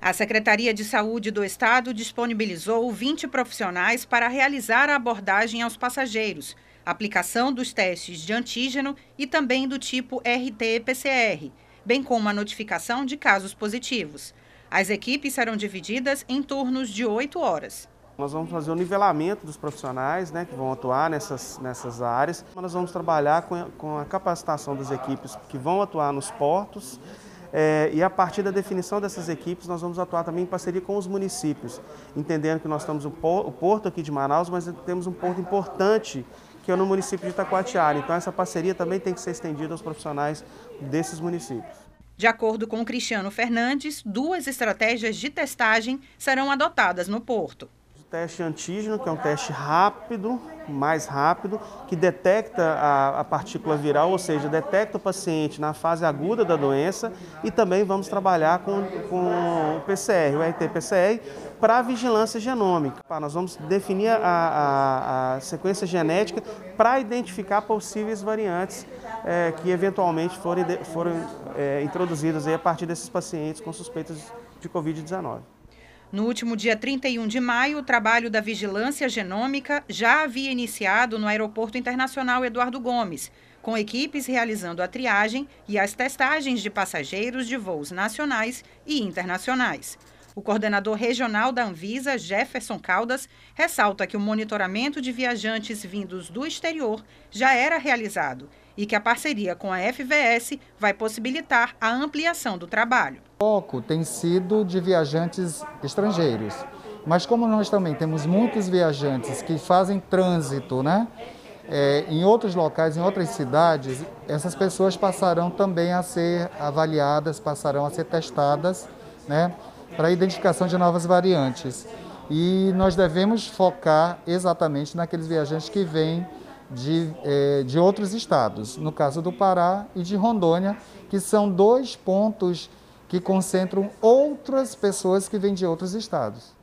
A Secretaria de Saúde do Estado disponibilizou 20 profissionais para realizar a abordagem aos passageiros, aplicação dos testes de antígeno e também do tipo RT-PCR, bem como a notificação de casos positivos. As equipes serão divididas em turnos de 8 horas. Nós vamos fazer o nivelamento dos profissionais né, que vão atuar nessas, nessas áreas. Nós vamos trabalhar com com a capacitação das equipes que vão atuar nos portos é, e a partir da definição dessas equipes, nós vamos atuar também em parceria com os municípios, entendendo que nós estamos o porto aqui de Manaus, mas temos um porto importante que é no município de Itacoatiara. Então essa parceria também tem que ser estendida aos profissionais desses municípios. De acordo com Cristiano Fernandes, duas estratégias de testagem serão adotadas no porto teste antígeno, que é um teste rápido, mais rápido, que detecta a, a, partícula viral, ou seja, detecta o paciente na fase aguda da doença e também vamos trabalhar com, com o PCR, o RT-PCR, para vigilância genômica. Nós vamos definir a, a, a sequência genética para identificar possíveis variantes é, que eventualmente forem, forem é, introduzidas a partir desses pacientes com suspeitas de Covid-19. No último dia 31 de maio, o trabalho da vigilância genômica já havia iniciado no Aeroporto Internacional Eduardo Gomes, com equipes realizando a triagem e as testagens de passageiros de voos nacionais e internacionais. O coordenador regional da Anvisa, Jefferson Caldas, ressalta que o monitoramento de viajantes vindos do exterior já era realizado e que a parceria com a FVS vai possibilitar a ampliação do trabalho. O foco tem sido de viajantes estrangeiros, mas como nós também temos muitos viajantes que fazem trânsito, né? É, em outros locais, em outras cidades, essas pessoas passarão também a ser avaliadas, passarão a ser testadas, né, para identificação de novas variantes. E nós devemos focar exatamente naqueles viajantes que vêm de, eh, de outros estados, no caso do Pará e de Rondônia, que são dois pontos que concentram outras pessoas que vêm de outros estados.